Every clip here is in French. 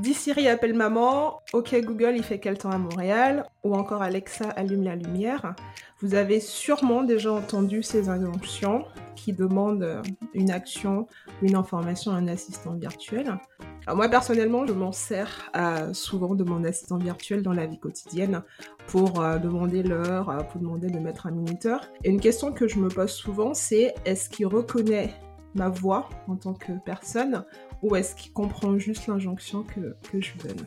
Dis Siri appelle maman, ok Google il fait quel temps à Montréal, ou encore Alexa allume la lumière. Vous avez sûrement déjà entendu ces injonctions qui demandent euh, une action une information à un assistant virtuel. Alors moi personnellement, je m'en sers euh, souvent de mon assistant virtuel dans la vie quotidienne pour euh, demander l'heure, pour demander de mettre un minuteur. Et une question que je me pose souvent, c'est est-ce qu'il reconnaît ma voix en tant que personne ou est-ce qu'il comprend juste l'injonction que, que je donne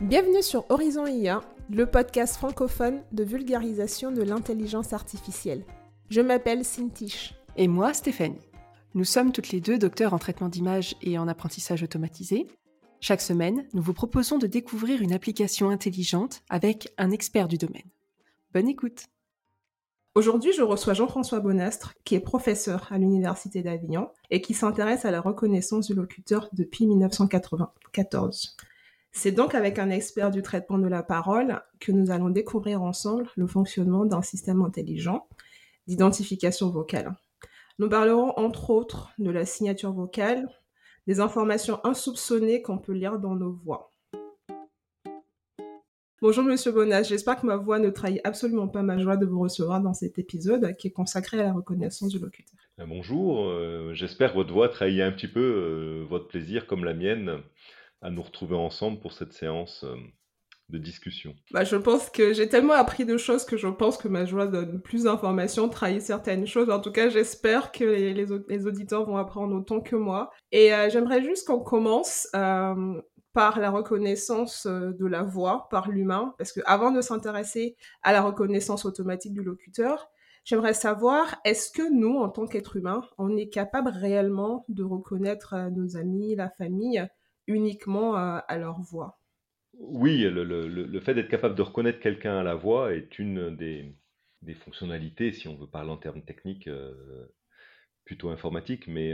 Bienvenue sur Horizon IA, le podcast francophone de vulgarisation de l'intelligence artificielle. Je m'appelle Cintiche. Et moi, Stéphanie. Nous sommes toutes les deux docteurs en traitement d'image et en apprentissage automatisé. Chaque semaine, nous vous proposons de découvrir une application intelligente avec un expert du domaine. Bonne écoute Aujourd'hui, je reçois Jean-François Bonastre, qui est professeur à l'Université d'Avignon et qui s'intéresse à la reconnaissance du locuteur depuis 1994. C'est donc avec un expert du traitement de la parole que nous allons découvrir ensemble le fonctionnement d'un système intelligent d'identification vocale. Nous parlerons entre autres de la signature vocale, des informations insoupçonnées qu'on peut lire dans nos voix. Bonjour Monsieur Bonas, j'espère que ma voix ne trahit absolument pas ma joie de vous recevoir dans cet épisode qui est consacré à la reconnaissance du locuteur. Euh, bonjour, euh, j'espère que votre voix trahit un petit peu euh, votre plaisir comme la mienne à nous retrouver ensemble pour cette séance de discussion. Bah, je pense que j'ai tellement appris de choses que je pense que ma joie donne plus d'informations, trahit certaines choses. En tout cas, j'espère que les, auditeurs vont apprendre autant que moi. Et j'aimerais juste qu'on commence par la reconnaissance euh, de la voix par l'humain, parce que avant de s'intéresser à la reconnaissance automatique du locuteur, j'aimerais savoir est-ce que nous, en tant qu'êtres humains, on est capable réellement de reconnaître euh, nos amis, la famille, uniquement euh, à leur voix? Oui, le, fait d'être capable de reconnaître quelqu'un à la voix est une des, fonctionnalités, si on veut parler en termes techniques, plutôt informatique, mais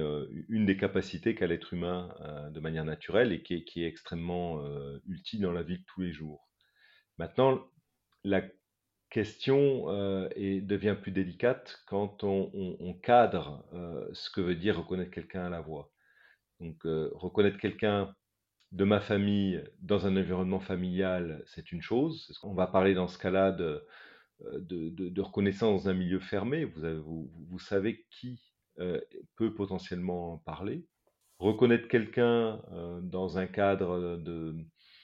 une des capacités qu'a l'être humain de manière naturelle et qui est, extrêmement utile dans la vie de tous les jours. Maintenant, la question devient plus délicate quand on, cadre ce que veut dire reconnaître quelqu'un à la voix. Donc, reconnaître quelqu'un de ma famille dans un environnement familial, c'est une chose. On va parler dans ce cas-là de, reconnaissance dans un milieu fermé. Vous savez qui euh, peut potentiellement parler. Reconnaître quelqu'un euh, dans un cadre de,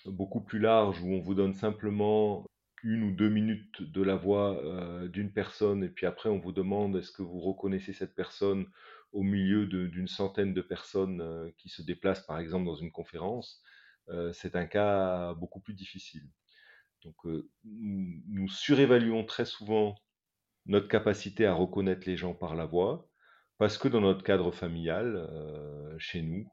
beaucoup plus large où on vous donne simplement une ou deux minutes de la voix euh, d'une personne et puis après on vous demande est-ce que vous reconnaissez cette personne au milieu d'une centaine de personnes qui se déplacent par exemple dans une conférence, c'est un cas beaucoup plus difficile. Donc nous surévaluons très souvent notre capacité à reconnaître les gens par la voix parce que dans notre cadre familial, euh, chez nous,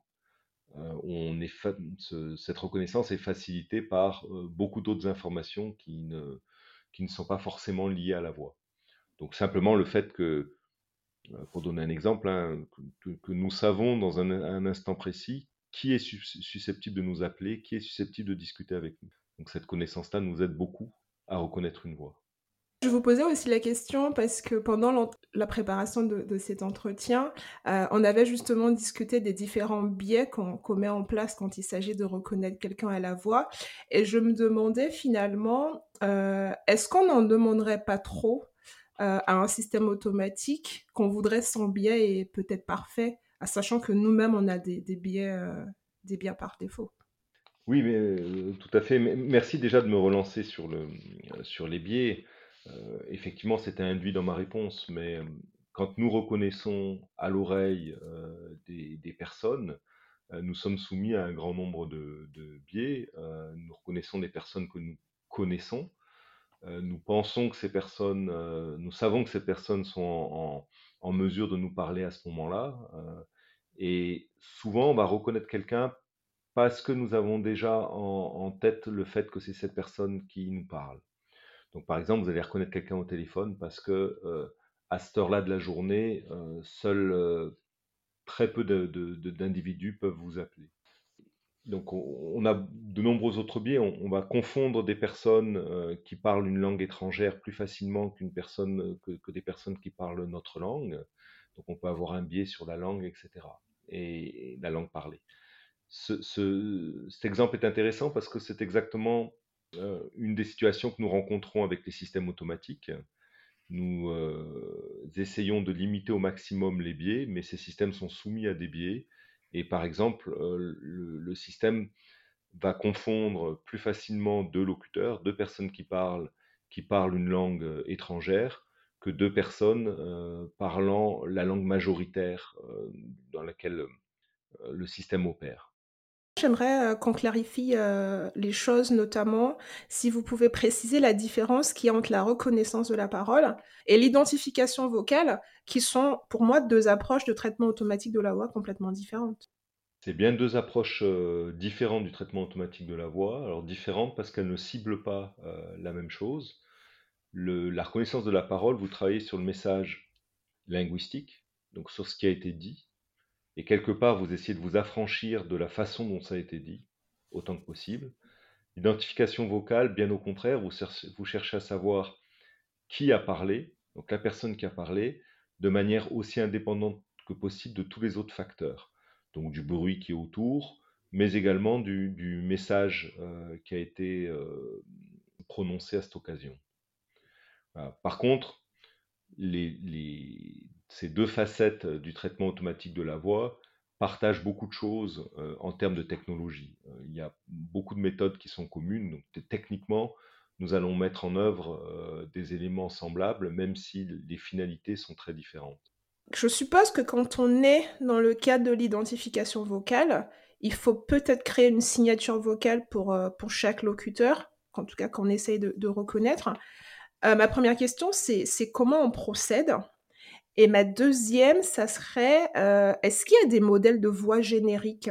euh, cette reconnaissance est facilitée par euh, beaucoup d'autres informations qui ne, qui ne sont pas forcément liées à la voix. Donc simplement le fait que, pour donner un exemple, hein, que, nous savons dans un, instant précis qui est susceptible de nous appeler, qui est susceptible de discuter avec nous. Donc cette connaissance-là nous aide beaucoup à reconnaître une voix. Je vous posais aussi la question parce que pendant la préparation de, cet entretien, euh, on avait justement discuté des différents biais qu'on met en place quand il s'agit de reconnaître quelqu'un à la voix. Et je me demandais finalement, euh, est-ce qu'on n'en demanderait pas trop euh, à un système automatique qu'on voudrait sans biais et peut-être parfait, sachant que nous-mêmes, on a des, biais, des biais par défaut? Oui, mais, tout à fait. Merci déjà de me relancer sur, le, sur les biais. Euh, effectivement, c'était induit dans ma réponse, mais euh, quand nous reconnaissons à l'oreille euh, des, personnes, nous sommes soumis à un grand nombre de, biais. nous reconnaissons des personnes que nous connaissons. nous pensons que ces personnes, nous savons que ces personnes sont en, mesure de nous parler à ce moment-là. et souvent, on va reconnaître quelqu'un parce que nous avons déjà en tête le fait que c'est cette personne qui nous parle. Donc, par exemple, vous allez reconnaître quelqu'un au téléphone parce que euh, à cette heure-là de la journée, euh, seuls euh, très peu d'individus peuvent vous appeler. Donc, on, a de nombreux autres biais. On, va confondre des personnes qui parlent une langue étrangère plus facilement qu'une personne que, des personnes qui parlent notre langue. Donc, on peut avoir un biais sur la langue, etc. Et, la langue parlée. cet exemple est intéressant parce que c'est exactement euh, une des situations que nous rencontrons avec les systèmes automatiques. Nous euh, essayons de limiter au maximum les biais, mais ces systèmes sont soumis à des biais. Et par exemple, euh, le, système va confondre plus facilement deux locuteurs, deux personnes qui parlent, qui parlent une langue étrangère, que deux personnes parlant la langue majoritaire dans laquelle le système opère. J'aimerais euh, qu'on clarifie euh, les choses, notamment si vous pouvez préciser la différence qu'il y a entre la reconnaissance de la parole et l'identification vocale, qui sont pour moi deux approches de traitement automatique de la voix complètement différentes. C'est bien deux approches euh, différentes du traitement automatique de la voix. Alors différentes parce qu'elles ne ciblent pas la même chose. la reconnaissance de la parole, vous travaillez sur le message linguistique, donc sur ce qui a été dit, et quelque part vous essayez de vous affranchir de la façon dont ça a été dit, autant que possible. L'identification vocale, bien au contraire, vous cherchez, à savoir qui a parlé, donc la personne qui a parlé, de manière aussi indépendante que possible de tous les autres facteurs, donc du bruit qui est autour, mais également du, message euh, qui a été euh, prononcé à cette occasion. Par contre, les, ces deux facettes euh, du traitement automatique de la voix partagent beaucoup de choses euh, en termes de technologie. Euh, il y a beaucoup de méthodes qui sont communes, donc techniquement, nous allons mettre en œuvre des éléments semblables, même si les finalités sont très différentes. Je suppose que quand on est dans le cadre de l'identification vocale, il faut peut-être créer une signature vocale pour, pour chaque locuteur, en tout cas qu'on essaye de, reconnaître. ma première question, c'est comment on procède? Et ma deuxième, ça serait, euh, est-ce qu'il y a des modèles de voix génériques?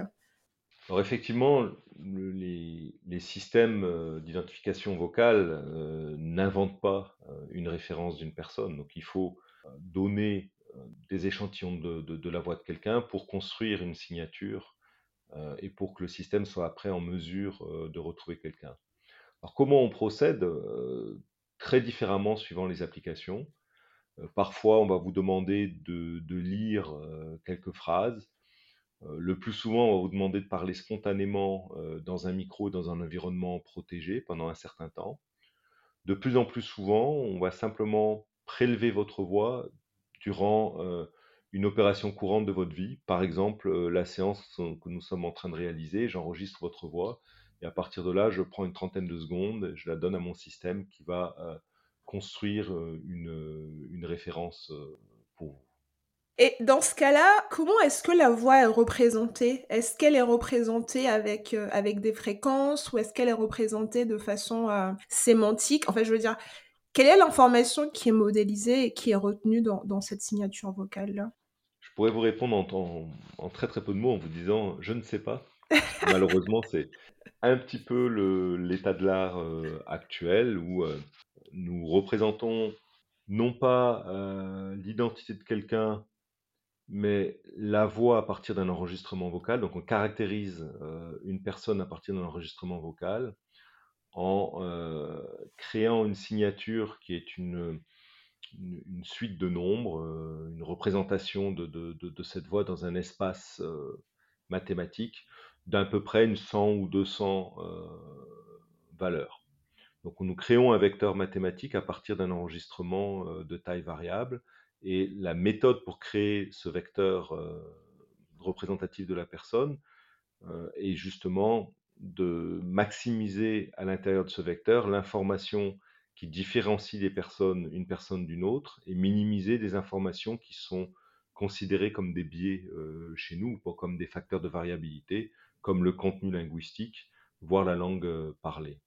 Alors effectivement, les, systèmes euh, d'identification vocale euh, n'inventent pas une référence d'une personne. Donc il faut donner des échantillons de, la voix de quelqu'un pour construire une signature et pour que le système soit après en mesure de retrouver quelqu'un. Alors comment on procède Très différemment suivant les applications. Euh, parfois, on va vous demander de, lire euh, quelques phrases. Euh, le plus souvent, on va vous demander de parler spontanément dans un micro, dans un environnement protégé pendant un certain temps. De plus en plus souvent, on va simplement prélever votre voix durant une opération courante de votre vie. Par exemple, la séance que nous sommes en train de réaliser, j'enregistre votre voix et à partir de là, je prends une trentaine de secondes, je la donne à mon système qui va construire une, une référence pour vous. Et dans ce cas-là, comment est-ce que la voix est représentée? Est-ce qu'elle est représentée avec, avec des fréquences ou est-ce qu'elle est représentée de façon sémantique? En fait, je veux dire, quelle est l'information qui est modélisée et qui est retenue dans, dans cette signature vocale-là? Je pourrais vous répondre en, en, très très peu de mots en vous disant je ne sais pas. Malheureusement, c'est un petit peu l'état de l'art actuel où nous représentons non pas euh, l'identité de quelqu'un, mais la voix à partir d'un enregistrement vocal. Donc on caractérise euh, une personne à partir d'un enregistrement vocal en euh, créant une signature qui est une, suite de nombres, une représentation de, de, cette voix dans un espace mathématique d'à peu près une 100 ou 200 valeurs. Donc nous créons un vecteur mathématique à partir d'un enregistrement euh, de taille variable. Et la méthode pour créer ce vecteur euh, représentatif de la personne euh, est justement de maximiser à l'intérieur de ce vecteur l'information qui différencie les personnes, une personne d'une autre, et minimiser des informations qui sont considérées comme des biais chez nous, pas comme des facteurs de variabilité, comme le contenu linguistique, voire la langue parlée.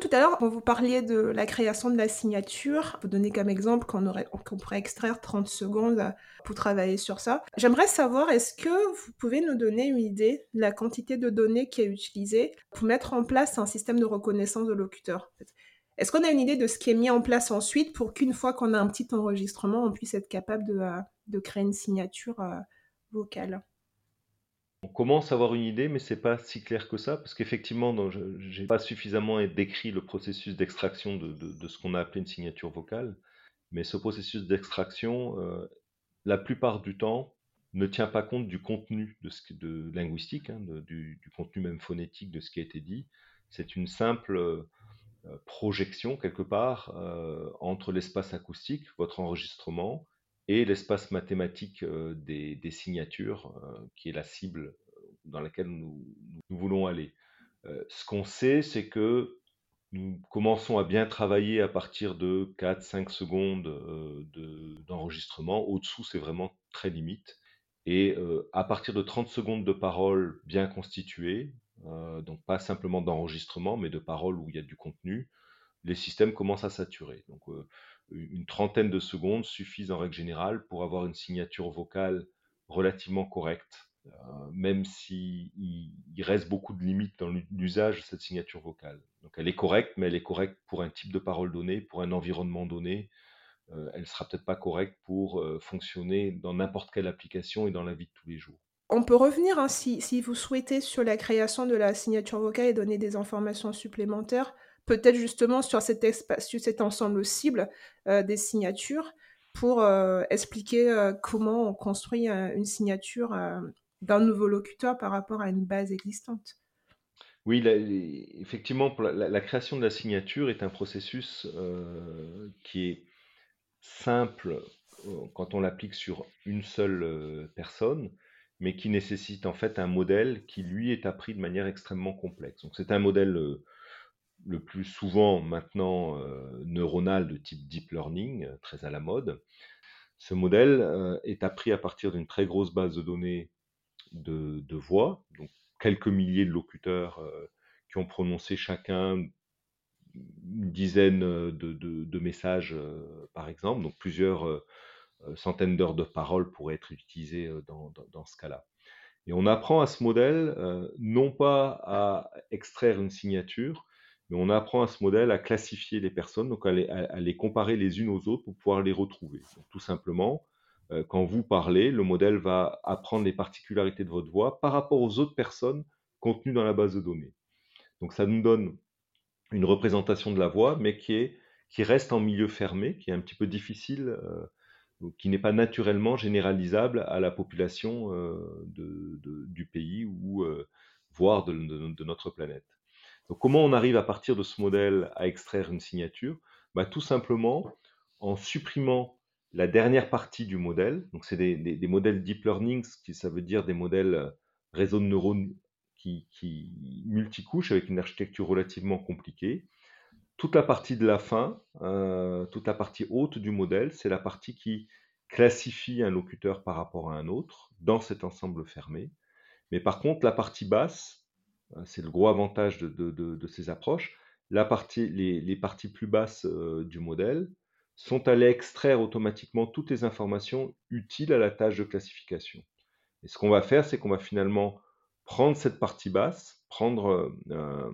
Tout à l'heure, quand vous parliez de la création de la signature, vous donnez comme exemple qu'on pourrait extraire 30 secondes pour travailler sur ça. J'aimerais savoir, est-ce que vous pouvez nous donner une idée de la quantité de données qui est utilisée pour mettre en place un système de reconnaissance de locuteur Est-ce qu'on a une idée de ce qui est mis en place ensuite pour qu'une fois qu'on a un petit enregistrement, on puisse être capable de, euh, créer une signature euh, vocale? On commence à avoir une idée, mais c'est pas si clair que ça, parce qu'effectivement, je n'ai pas suffisamment décrit le processus d'extraction de, ce qu'on a appelé une signature vocale. Mais ce processus d'extraction, euh, la plupart du temps, ne tient pas compte du contenu linguistique, hein, du, contenu même phonétique de ce qui a été dit. C'est une simple euh, projection quelque part euh, entre l'espace acoustique, votre enregistrement, et l'espace mathématique des, signatures, qui est la cible dans laquelle nous, voulons aller. ce qu'on sait, c'est que nous commençons à bien travailler à partir de 4-5 secondes d'enregistrement. Au-dessous, c'est vraiment très limite. Et à partir de 30 secondes de paroles bien constituées, donc pas simplement d'enregistrement, mais de paroles où il y a du contenu, les systèmes commencent à saturer. Une trentaine de secondes suffisent en règle générale pour avoir une signature vocale relativement correcte, même s'il il reste beaucoup de limites dans l'usage de cette signature vocale. Donc elle est correcte, mais elle est correcte pour un type de parole donné, pour un environnement donné, euh, elle ne sera peut-être pas correcte pour euh, fonctionner dans n'importe quelle application et dans la vie de tous les jours. On peut revenir, hein, si, vous souhaitez, sur la création de la signature vocale et donner des informations supplémentaires, peut-être justement sur cet, ensemble cible euh, des signatures, pour expliquer comment on construit une signature d'un nouveau locuteur par rapport à une base existante. Oui, effectivement, la, création de la signature est un processus qui est simple euh, quand on l'applique sur une seule euh, personne, mais qui nécessite en fait un modèle qui lui est appris de manière extrêmement complexe. Donc c'est un modèle euh, le plus souvent maintenant neuronal de type deep learning, très à la mode. Ce modèle est appris à partir d'une très grosse base de données de, voix, donc quelques milliers de locuteurs qui ont prononcé chacun une dizaine euh, de, messages, euh, par exemple, donc plusieurs euh, centaines d'heures de paroles pourraient être utilisées dans, ce cas-là. Et on apprend à ce modèle non pas à extraire une signature, on apprend à ce modèle à classifier les personnes, donc à les, comparer les unes aux autres pour pouvoir les retrouver. tout simplement, quand vous parlez, le modèle va apprendre les particularités de votre voix par rapport aux autres personnes contenues dans la base de données. Donc ça nous donne une représentation de la voix, mais qui, est, qui reste en milieu fermé, qui est un petit peu difficile, euh, qui n'est pas naturellement généralisable à la population euh, du pays ou euh, voire de, notre planète. Comment on arrive à partir de ce modèle à extraire une signature? Bah, Tout simplement en supprimant la dernière partie du modèle. C'est des, modèles deep learning, ce qui ça veut dire des modèles réseaux de neurones qui, qui avec une architecture relativement compliquée. Toute la partie de la fin, euh, toute la partie haute du modèle, c'est la partie qui classifie un locuteur par rapport à un autre dans cet ensemble fermé. Mais par contre, la partie basse, euh, c'est le gros avantage de, ces approches, la partie, les, parties plus basses euh, du modèle sont allées extraire automatiquement toutes les informations utiles à la tâche de classification. Et ce qu'on va faire, c'est qu'on va finalement prendre cette partie basse, prendre euh,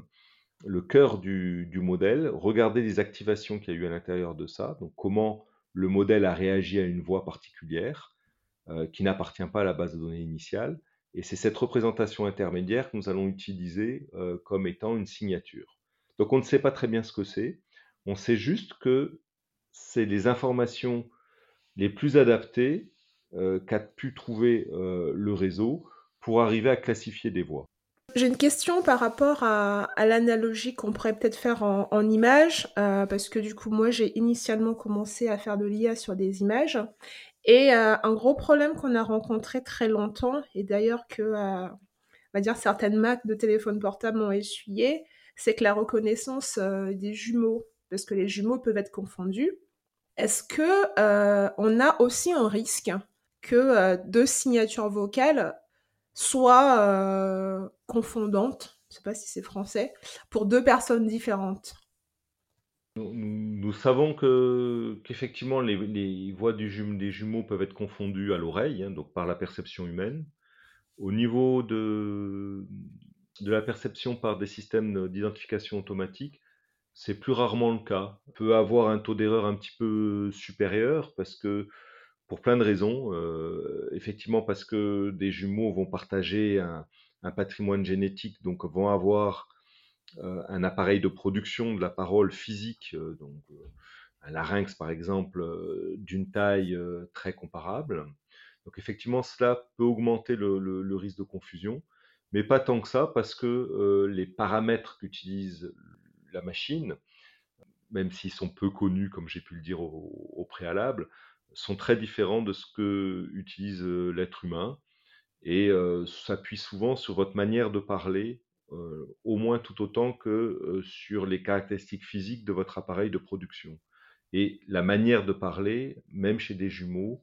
le cœur du, modèle, regarder les activations qu'il y a eu à l'intérieur de ça, donc comment le modèle a réagi à une voix particulière euh, qui n'appartient pas à la base de données initiale. Et c'est cette représentation intermédiaire que nous allons utiliser euh, comme étant une signature. Donc on ne sait pas très bien ce que c'est, on sait juste que c'est les informations les plus adaptées qu'a pu trouver le réseau pour arriver à classifier des voix. J'ai une question par rapport à, l'analogie qu'on pourrait peut-être faire en, images, euh, parce que du coup, moi, j'ai initialement commencé à faire de l'IA sur des images. Et euh, un gros problème qu'on a rencontré très longtemps, et d'ailleurs que, euh, on va dire, certaines marques de téléphones portables ont essuyé, c'est que la reconnaissance des jumeaux, parce que les jumeaux peuvent être confondus, est-ce que on a aussi un risque que deux signatures vocales soit euh, confondante, je ne sais pas si c'est français, pour deux personnes différentes? Nous, savons que qu'effectivement les, voix des jumeaux peuvent être confondues à l'oreille, hein, donc par la perception humaine. Au niveau de, la perception par des systèmes d'identification automatique, c'est plus rarement le cas. On peut avoir un taux d'erreur un petit peu supérieur parce que pour plein de raisons. Euh, effectivement, parce que des jumeaux vont partager un, patrimoine génétique, donc vont avoir un appareil de production de la parole physique, euh, donc un larynx par exemple, d'une taille très comparable. Donc effectivement, cela peut augmenter le, risque de confusion, mais pas tant que ça, parce que les paramètres qu'utilise la machine, même s'ils sont peu connus, comme j'ai pu le dire au, préalable, sont très différents de ce que utilise l'être humain et s'appuient souvent sur votre manière de parler, au moins tout autant que sur les caractéristiques physiques de votre appareil de production. Et la manière de parler, même chez des jumeaux,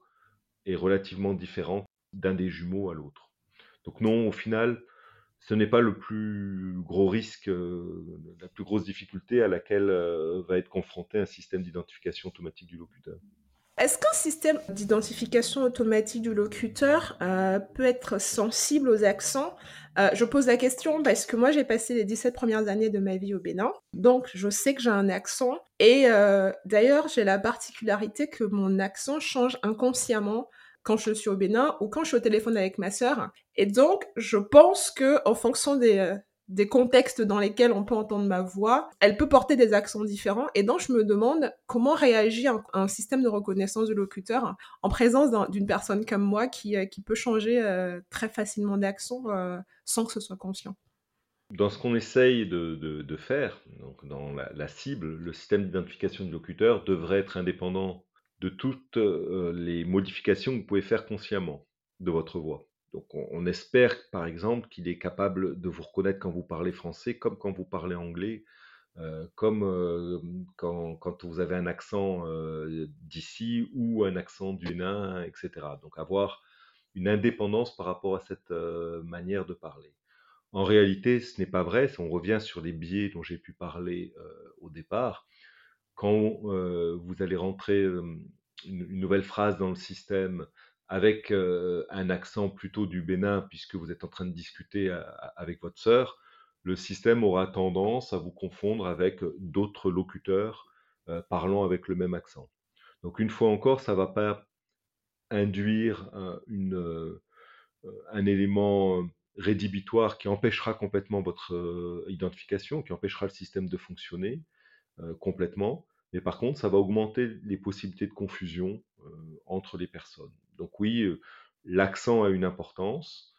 est relativement différente d'un des jumeaux à l'autre. Donc non, au final, ce n'est pas le plus gros risque, la plus grosse difficulté à laquelle va être confronté un système d'identification automatique du locuteur. Est-ce qu'un système d'identification automatique du locuteur euh, peut être sensible aux accents? Euh, Je pose la question parce que moi j'ai passé les 17 premières années de ma vie au Bénin, donc je sais que j'ai un accent. Et euh, d'ailleurs j'ai la particularité que mon accent change inconsciemment quand je suis au Bénin ou quand je suis au téléphone avec ma sœur. Et donc je pense que en fonction des des contextes dans lesquels on peut entendre ma voix, elle peut porter des accents différents. Et donc, je me demande comment réagit un, système de reconnaissance du locuteur en présence d'une personne comme moi qui, euh, qui peut changer euh, très facilement d'accent euh, sans que ce soit conscient. Dans ce qu'on essaye de, de, faire, donc dans la, la cible, le système d'identification du locuteur devrait être indépendant de toutes les modifications que vous pouvez faire consciemment de votre voix. Donc on, espère par exemple qu'il est capable de vous reconnaître quand vous parlez français comme quand vous parlez anglais, euh, comme euh, quand, vous avez un accent euh, d'ici ou un accent du nain, etc. Donc avoir une indépendance par rapport à cette manière de parler. En réalité, ce n'est pas vrai, si on revient sur les biais dont j'ai pu parler au départ, quand vous allez rentrer une, nouvelle phrase dans le système avec un accent plutôt du Bénin, puisque vous êtes en train de discuter avec votre sœur, le système aura tendance à vous confondre avec d'autres locuteurs parlant avec le même accent. Donc une fois encore, ça ne va pas induire un élément rédhibitoire qui empêchera complètement votre identification, qui empêchera le système de fonctionner complètement. Mais par contre, ça va augmenter les possibilités de confusion entre les personnes. Donc oui, l'accent a une importance,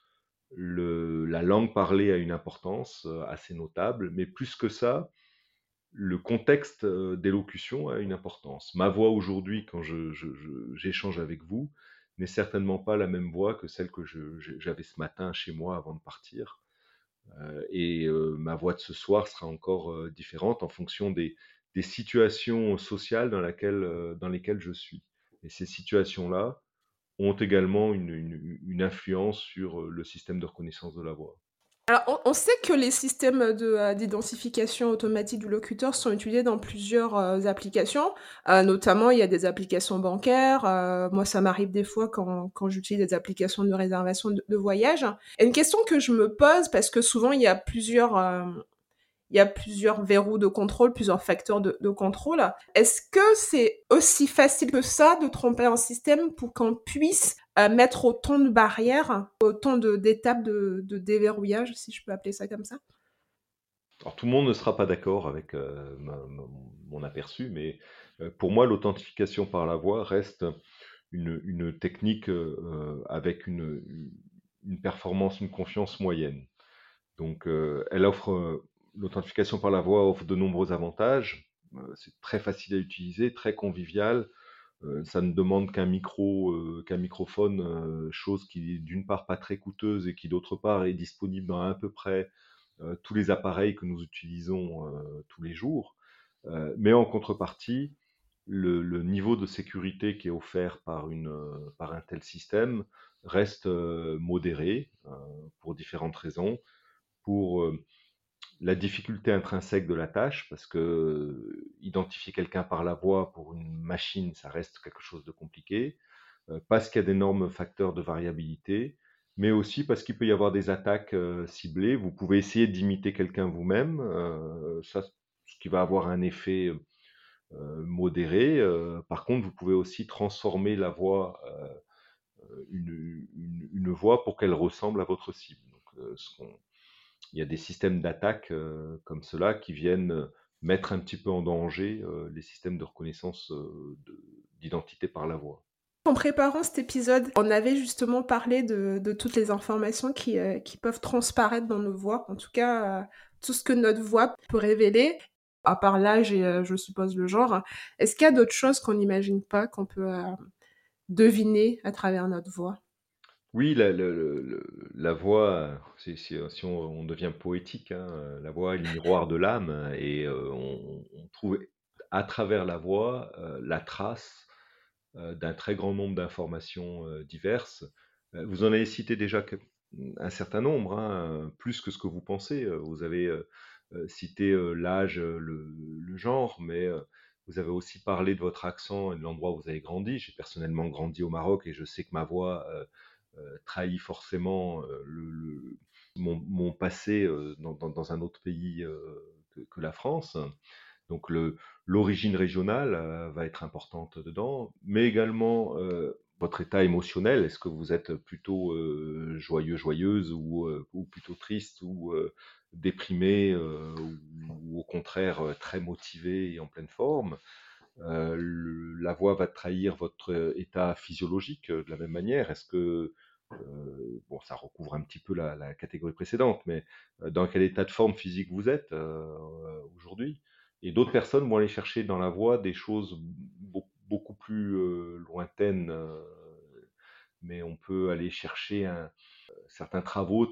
la langue parlée a une importance assez notable, mais plus que ça, le contexte d'élocution a une importance. Ma voix aujourd'hui, quand j'échange avec vous, n'est certainement pas la même voix que celle que j'avais ce matin chez moi avant de partir. et ma voix de ce soir sera encore différente en fonction des, situations sociales dans, dans lesquelles je suis. Et ces situations-là, ont également une, influence sur le système de reconnaissance de la voix. Alors, on, sait que les systèmes euh, d'identification automatique du locuteur sont utilisés dans plusieurs applications. Euh, notamment, il y a des applications bancaires. moi, ça m'arrive des fois quand, quand j'utilise des applications de réservation de, de, voyage. Et une question que je me pose, parce que souvent, il y a plusieurs il y a plusieurs verrous de contrôle, plusieurs facteurs de, contrôle. Est-ce que c'est aussi facile que ça de tromper un système pour qu'on puisse euh, mettre autant de barrières, autant d'étapes de, déverrouillage, si je peux appeler ça comme ça? Alors tout le monde ne sera pas d'accord avec euh, mon aperçu, mais euh, pour moi, l'authentification par la voix reste une, technique avec une, une, performance, une confiance moyenne. Donc, elle offre l'authentification par la voix offre de nombreux avantages. Euh, c'est très facile à utiliser, très convivial. Euh, ça ne demande qu'un micro, euh, qu'un microphone, chose qui est d'une part pas très coûteuse et qui d'autre part est disponible dans à peu près tous les appareils que nous utilisons tous les jours. mais en contrepartie, le, niveau de sécurité qui est offert par, une, par un tel système reste modéré pour différentes raisons. Pour la difficulté intrinsèque de la tâche, parce que identifier quelqu'un par la voix pour une machine, ça reste quelque chose de compliqué, parce qu'il y a d'énormes facteurs de variabilité, mais aussi parce qu'il peut y avoir des attaques ciblées. Vous pouvez essayer d'imiter quelqu'un vous-même, ce qui va avoir un effet modéré. par contre, vous pouvez aussi transformer la voix, une, voix pour qu'elle ressemble à votre cible. Il y a des systèmes d'attaque euh, comme cela qui viennent euh, mettre un petit peu en danger euh, les systèmes de reconnaissance d'identité par la voix. En préparant cet épisode, on avait justement parlé de, toutes les informations qui, peuvent transparaître dans nos voix, en tout cas tout ce que notre voix peut révéler à part l'âge et je suppose le genre, est-ce qu'il y a d'autres choses qu'on n'imagine pas, qu'on peut deviner à travers notre voix? Oui, la, voix, si, on, devient poétique, hein, la voix est le miroir de l'âme et euh, on, trouve à travers la voix la trace d'un très grand nombre d'informations diverses. Vous en avez cité déjà un certain nombre, hein, plus que ce que vous pensez. Vous avez euh, euh, l'âge, euh, le, genre, mais vous avez aussi parlé de votre accent et de l'endroit où vous avez grandi. J'ai personnellement grandi au Maroc et je sais que ma voix trahit forcément le, mon, passé dans, un autre pays que, la France. Donc l'origine régionale va être importante dedans, mais également votre état émotionnel. Est-ce que vous êtes plutôt joyeux, joyeuse ou, plutôt triste ou déprimé euh, ou, au contraire euh, très motivé et en pleine forme? Euh, la voix va trahir votre état physiologique de la même manière. Est-ce que bon, ça recouvre un petit peu la, catégorie précédente, mais dans quel état de forme physique vous êtes aujourd'hui. Et d'autres personnes vont aller chercher dans la voix des choses beaucoup, plus lointaines, mais on peut aller chercher certains travaux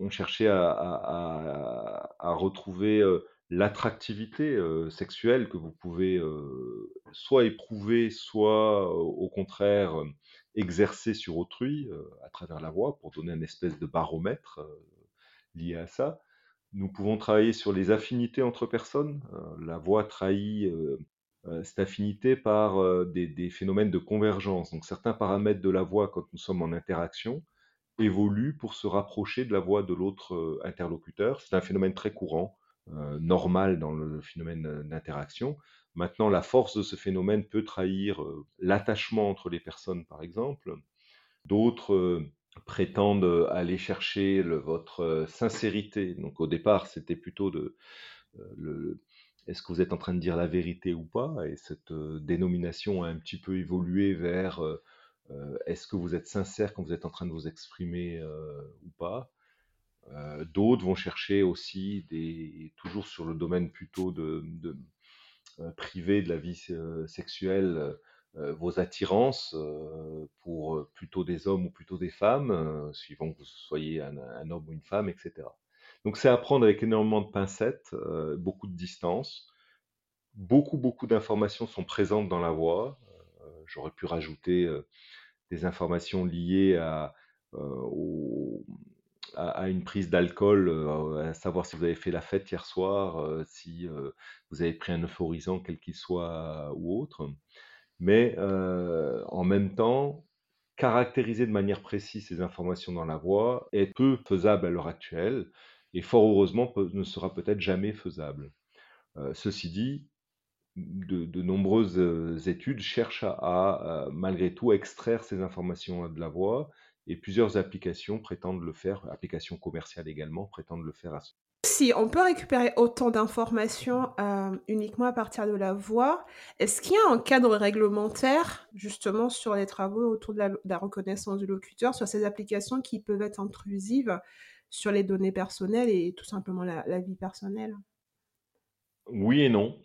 on cherchait à, retrouver l'attractivité sexuelle que vous pouvez soit éprouver, soit au contraire exercer sur autrui à travers la voix pour donner une espèce de baromètre lié à ça. Nous pouvons travailler sur les affinités entre personnes. la voix trahit cette affinité par des, phénomènes de convergence. Donc certains paramètres de la voix quand nous sommes en interaction évolue pour se rapprocher de la voix de l'autre euh, interlocuteur. C'est un phénomène très courant, euh, normal dans le phénomène euh, d'interaction. Maintenant, la force de ce phénomène peut trahir l'attachement entre les personnes, par exemple. D'autres prétendent aller chercher votre sincérité. Donc au départ, c'était plutôt de est-ce que vous êtes en train de dire la vérité ou pas? Et cette dénomination a un petit peu évolué vers euh, est-ce que vous êtes sincère quand vous êtes en train de vous exprimer euh, ou pas? Euh, D'autres vont chercher aussi, des, toujours sur le domaine plutôt de, privé de la vie sexuelle, vos attirances pour plutôt des hommes ou plutôt des femmes, suivant que vous soyez un, homme ou une femme, etc. Donc c'est à prendre avec énormément de pincettes, beaucoup de distance. Beaucoup, beaucoup d'informations sont présentes dans la voix. J'aurais pu rajouter des informations liées à, euh, à, une prise d'alcool, euh, à savoir si vous avez fait la fête hier soir, euh, si vous avez pris un euphorisant, quel qu'il soit ou autre. Mais en même temps, caractériser de manière précise ces informations dans la voix est peu faisable à l'heure actuelle et fort heureusement ne sera peut-être jamais faisable. ceci dit, de, nombreuses euh, études cherchent à, malgré tout extraire ces informations de la voix et plusieurs applications prétendent le faire, applications commerciales également prétendent le faire à ce si on peut récupérer autant d'informations euh, uniquement à partir de la voix, est-ce qu'il y a un cadre réglementaire justement sur les travaux autour de la, reconnaissance du locuteur, sur ces applications qui peuvent être intrusives sur les données personnelles et tout simplement la vie personnelle? Oui et non.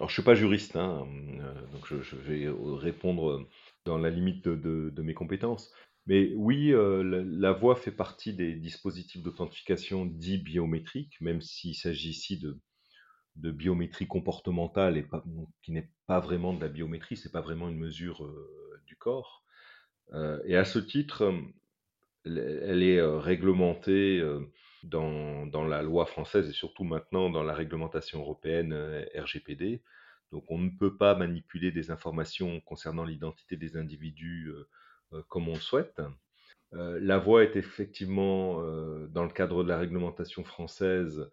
Alors, je suis pas juriste, hein, euh, donc je, vais répondre dans la limite de, mes compétences. Mais oui, euh, la, voix fait partie des dispositifs d'authentification dits biométriques, même s'il s'agit ici de, biométrie comportementale et qui n'est pas vraiment de la biométrie, c'est pas vraiment une mesure euh, du corps. et à ce titre, elle est réglementée dans, la loi française et surtout maintenant dans la réglementation européenne euh, RGPD. Donc on ne peut pas manipuler des informations concernant l'identité des individus euh, euh, comme on le souhaite. la voix est effectivement, dans le cadre de la réglementation française,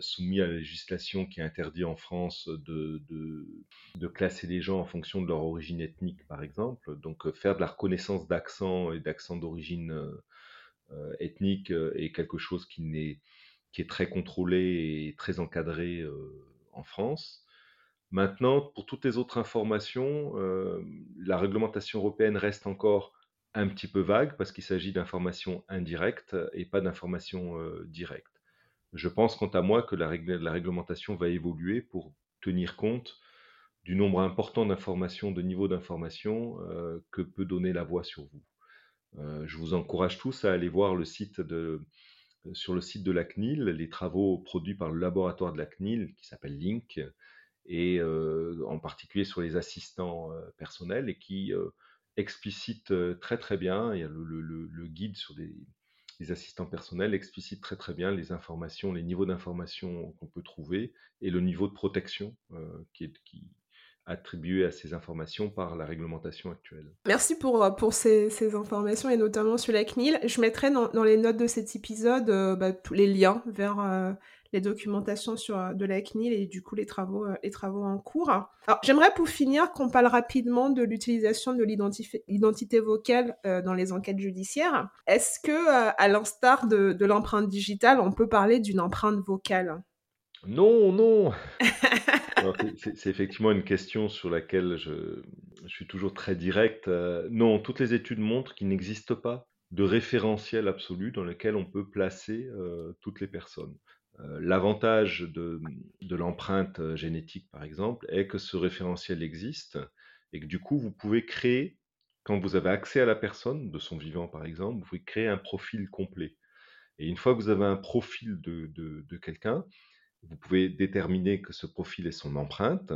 soumise à la législation qui interdit en France de, de, classer les gens en fonction de leur origine ethnique, par exemple. Donc faire de la reconnaissance d'accent et d'accent d'origine euh, ethnique euh, est quelque chose qui, est, qui est très contrôlé et très encadré euh, en France. Maintenant, pour toutes les autres informations, la réglementation européenne reste encore un petit peu vague parce qu'il s'agit d'informations indirectes et pas d'informations directes. Je pense, quant à moi, que la, réglementation va évoluer pour tenir compte du nombre important d'informations, de niveaux d'information que peut donner la voix sur vous. je vous encourage tous à aller voir le site de, sur le site de la CNIL les travaux produits par le laboratoire de la CNIL qui s'appelle Link et en particulier sur les assistants personnels et qui explicite très très bien, il y a le, guide sur les, assistants personnels explicite très très bien les informations, les niveaux d'information qu'on peut trouver et le niveau de protection qui, est, attribué à ces informations par la réglementation actuelle. Merci pour, ces, informations et notamment sur la CNIL. Je mettrai dans, dans les notes de cet épisode bah, tous les liens vers les documentations sur, euh, de la CNIL et du coup les travaux, euh, les travaux en cours. Alors, j'aimerais pour finir qu'on parle rapidement de l'utilisation de l'identité vocale euh, dans les enquêtes judiciaires. Est-ce que, à l'instar de, de l'empreinte digitale, on peut parler d'une empreinte vocale? Non, non C'est effectivement une question sur laquelle je, je suis toujours très direct. non, toutes les études montrent qu'il n'existe pas de référentiel absolu dans lequel on peut placer toutes les personnes. Euh, l'avantage de, l'empreinte euh, génétique, par exemple, est que ce référentiel existe et que du coup, vous pouvez créer, quand vous avez accès à la personne, de son vivant par exemple, vous pouvez créer un profil complet. Et une fois que vous avez un profil de, quelqu'un, vous pouvez déterminer que ce profil est son empreinte.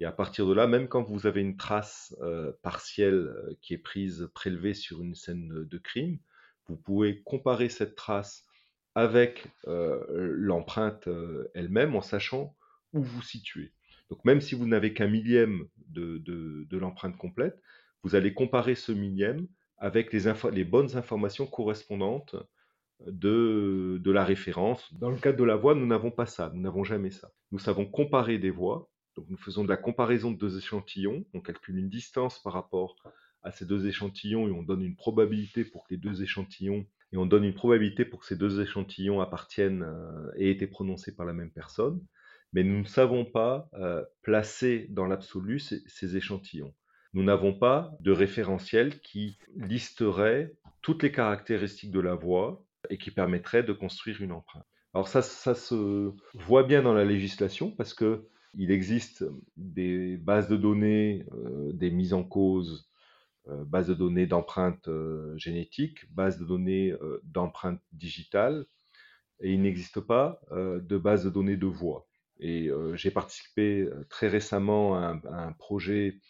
Et à partir de là, même quand vous avez une trace euh, partielle qui est prise, prélevée sur une scène de crime, vous pouvez comparer cette trace avec l'empreinte elle-même en sachant où vous situez. Donc même si vous n'avez qu'un millième de, l'empreinte complète, vous allez comparer ce millième avec les, bonnes informations correspondantes de, de, la référence. Dans le cadre de la voix, nous n'avons pas ça, nous n'avons jamais ça. Nous savons comparer des voix, donc nous faisons de la comparaison de deux échantillons, on calcule une distance par rapport à ces deux échantillons et on donne une probabilité pour que les deux échantillons et on donne une probabilité pour que ces deux échantillons appartiennent euh, et aient été prononcés par la même personne, mais nous ne savons pas euh, placer dans l'absolu ces, échantillons. Nous n'avons pas de référentiel qui listerait toutes les caractéristiques de la voix et qui permettrait de construire une empreinte. Alors ça, se voit bien dans la législation parce que il existe des bases de données, euh, des mises en cause euh, base de données d'empreintes euh, génétiques, base de données euh, d'empreintes digitales, et il n'existe pas de base de données de voix. Et j'ai participé très récemment à un, projet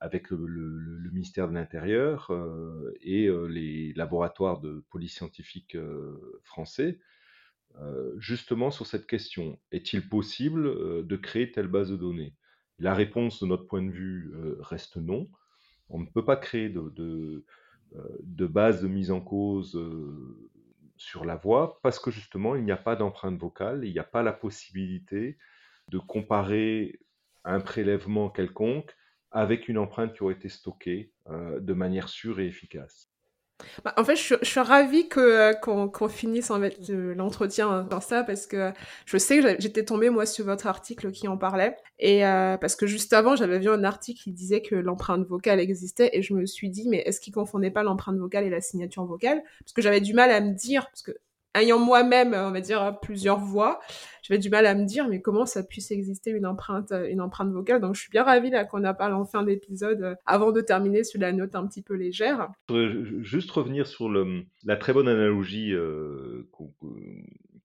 avec le, ministère de l'Intérieur et les laboratoires de police scientifique français, justement sur cette question. Est-il possible de créer telle base de données? La réponse de notre point de vue reste non. On ne peut pas créer de, de, euh, base de mise en cause euh, sur la voix parce que justement, il n'y a pas d'empreinte vocale, il n'y a pas la possibilité de comparer un prélèvement quelconque avec une empreinte qui aurait été stockée euh, de manière sûre et efficace. Bah, en fait, je, suis ravie que, euh, qu'on, finisse en fait, l'entretien dans ça parce que je sais que j'étais tombée moi sur votre article qui en parlait et euh, parce que juste avant j'avais vu un article qui disait que l'empreinte vocale existait et je me suis dit mais est-ce qu'il confondait pas l'empreinte vocale et la signature vocale? Parce que j'avais du mal à me dire parce que ayant moi-même, on va dire, plusieurs voix, j'avais du mal à me dire, mais comment ça puisse exister une empreinte, une empreinte vocale? Donc, je suis bien ravie là qu'on a parlé en fin d'épisode, euh, avant de terminer sur la note un petit peu légère. juste revenir sur la très bonne analogie euh,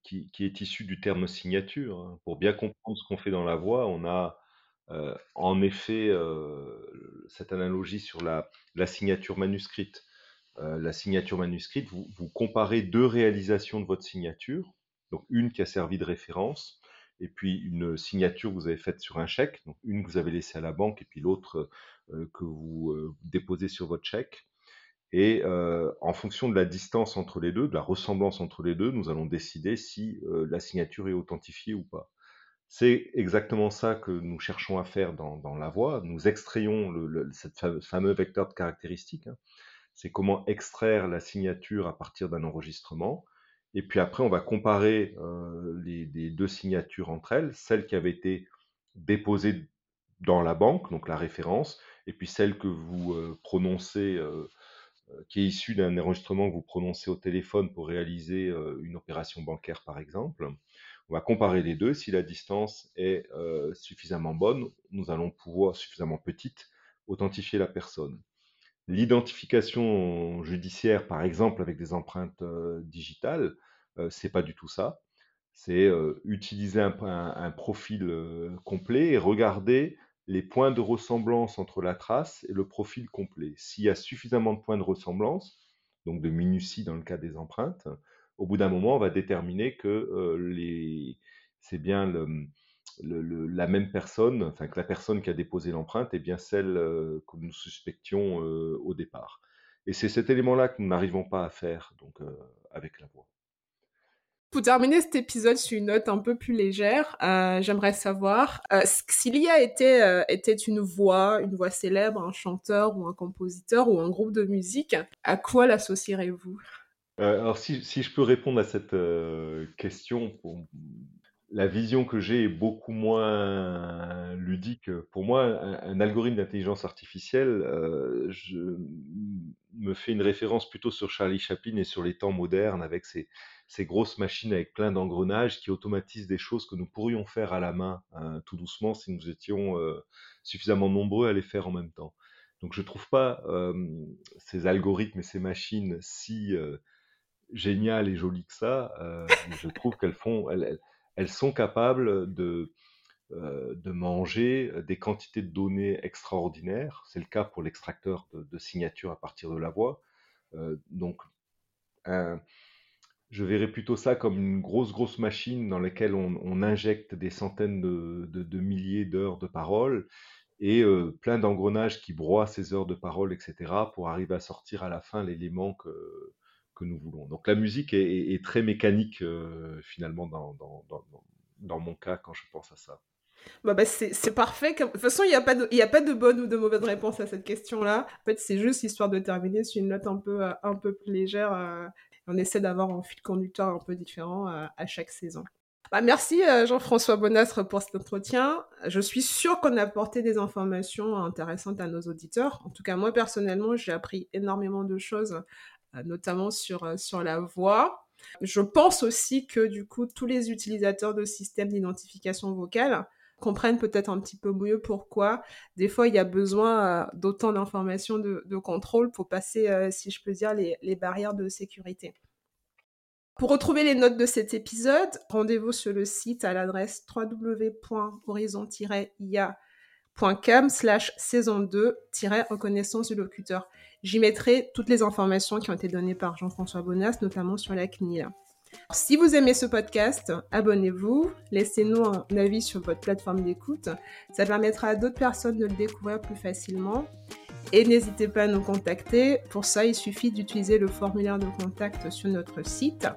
qui, est issue du terme signature. Hein. Pour bien comprendre ce qu'on fait dans la voix, on a euh, en effet cette analogie sur la signature manuscrite. Euh, la signature manuscrite, vous, comparez deux réalisations de votre signature, donc une qui a servi de référence, et puis une signature que vous avez faite sur un chèque, donc une que vous avez laissée à la banque, et puis l'autre euh, que vous euh, déposez sur votre chèque. Et en fonction de la distance entre les deux, de la ressemblance entre les deux, nous allons décider si la signature est authentifiée ou pas. C'est exactement ça que nous cherchons à faire dans, la voix. Nous extrayons le, fameux vecteur de caractéristiques. Hein c'est comment extraire la signature à partir d'un enregistrement. Et puis après, on va comparer euh, les, deux signatures entre elles, celle qui avait été déposée dans la banque, donc la référence, et puis celle que vous prononcez, qui est issue d'un enregistrement que vous prononcez au téléphone pour réaliser une opération bancaire, par exemple. On va comparer les deux. Si la distance est suffisamment bonne, nous allons pouvoir, suffisamment petite, authentifier la personne. L'identification judiciaire, par exemple, avec des empreintes digitales, c'est pas du tout ça. C'est utiliser un, profil complet et regarder les points de ressemblance entre la trace et le profil complet. S'il y a suffisamment de points de ressemblance, donc de minutie dans le cas des empreintes, au bout d'un moment, on va déterminer que c'est bien la même personne, enfin que la personne qui a déposé l'empreinte est bien celle que nous suspections au départ. Et c'est cet élément-là que nous n'arrivons pas à faire donc, avec la voix. Pour terminer cet épisode sur une note un peu plus légère, euh, j'aimerais savoir euh, s'il y a été euh, était une voix, une voix célèbre, un chanteur ou un compositeur ou un groupe de musique, à quoi l'associerez-vous? Alors si, si, je peux répondre à cette question, la vision que j'ai est beaucoup moins ludique. Pour moi, un, algorithme d'intelligence artificielle, euh, je me fais une référence plutôt sur Charlie Chaplin et sur les temps modernes avec ces, grosses machines avec plein d'engrenages qui automatisent des choses que nous pourrions faire à la main hein, tout doucement si nous étions euh, suffisamment nombreux à les faire en même temps. Donc je ne trouve pas euh, ces algorithmes et ces machines si géniales et jolies que ça. je trouve qu'elles font, elles sont capables de, euh, de manger des quantités de données extraordinaires. C'est le cas pour l'extracteur de, signatures à partir de la voix. Euh, donc, je verrais plutôt ça comme une grosse, grosse machine dans laquelle on, injecte des centaines de, milliers d'heures de parole et euh, plein d'engrenages qui broient ces heures de parole, etc., pour arriver à sortir à la fin l'élément que, nous voulons. Donc la musique est, très mécanique euh, finalement dans, dans, mon cas quand je pense à ça. Bah, bah c'est parfait. De toute façon, il n'y a, pas de, a pas de bonne ou de mauvaise réponse à cette question-là. En fait, c'est juste histoire de terminer sur une note un peu, euh, un peu plus légère. Euh, on essaie d'avoir un fil conducteur un peu différent à chaque saison. Bah, merci Jean-François Bonastre pour cet entretien. Je suis sûre qu'on a apporté des informations intéressantes à nos auditeurs. En tout cas, moi personnellement, j'ai appris énormément de choses notamment sur, euh, sur la voix. Je pense aussi que du coup, tous les utilisateurs de systèmes d'identification vocale comprennent peut-être un petit peu mieux pourquoi des fois il y a besoin euh, d'autant d'informations de, contrôle pour passer, si je peux dire, les, les barrières de sécurité. Pour retrouver les notes de cet épisode, rendez-vous sur le site à l'adresse www.horizon-ia.com slash saison 2-reconnaissance du locuteur. J'y mettrai toutes les informations qui ont été données par Jean-François Bonas, notamment sur la CNIL. Si vous aimez ce podcast, abonnez-vous, laissez-nous un avis sur votre plateforme d'écoute. Ça permettra à d'autres personnes de le découvrir plus facilement. Et n'hésitez pas à nous contacter. Pour ça, il suffit d'utiliser le formulaire de contact sur notre site.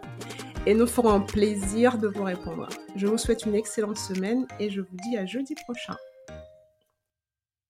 Et nous ferons un plaisir de vous répondre. Je vous souhaite une excellente semaine et je vous dis à jeudi prochain.